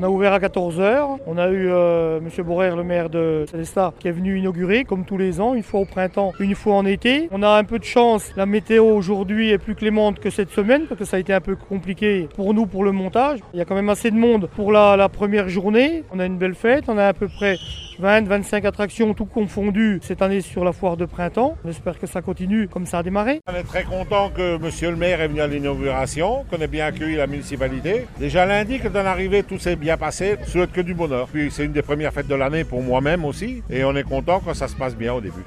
On a ouvert à 14h. On a eu euh, M. Borer, le maire de Célestat, qui est venu inaugurer, comme tous les ans, une fois au printemps, une fois en été. On a un peu de chance. La météo aujourd'hui est plus clémente que cette semaine, parce que ça a été un peu compliqué pour nous pour le montage. Il y a quand même assez de monde pour la, première journée. On a une belle fête. On a à peu près 20-25 attractions, tout confondu, cette année sur la foire de printemps. On espère que ça continue comme ça a démarré. On est très content que Monsieur le maire est venu à l'inauguration, qu'on ait bien accueilli la municipalité. Déjà lundi, que dans l'arrivée, tout s'est passé, souhaite que du bonheur. Puis c'est une des premières fêtes de l'année pour moi-même aussi, et on est content quand ça se passe bien au début.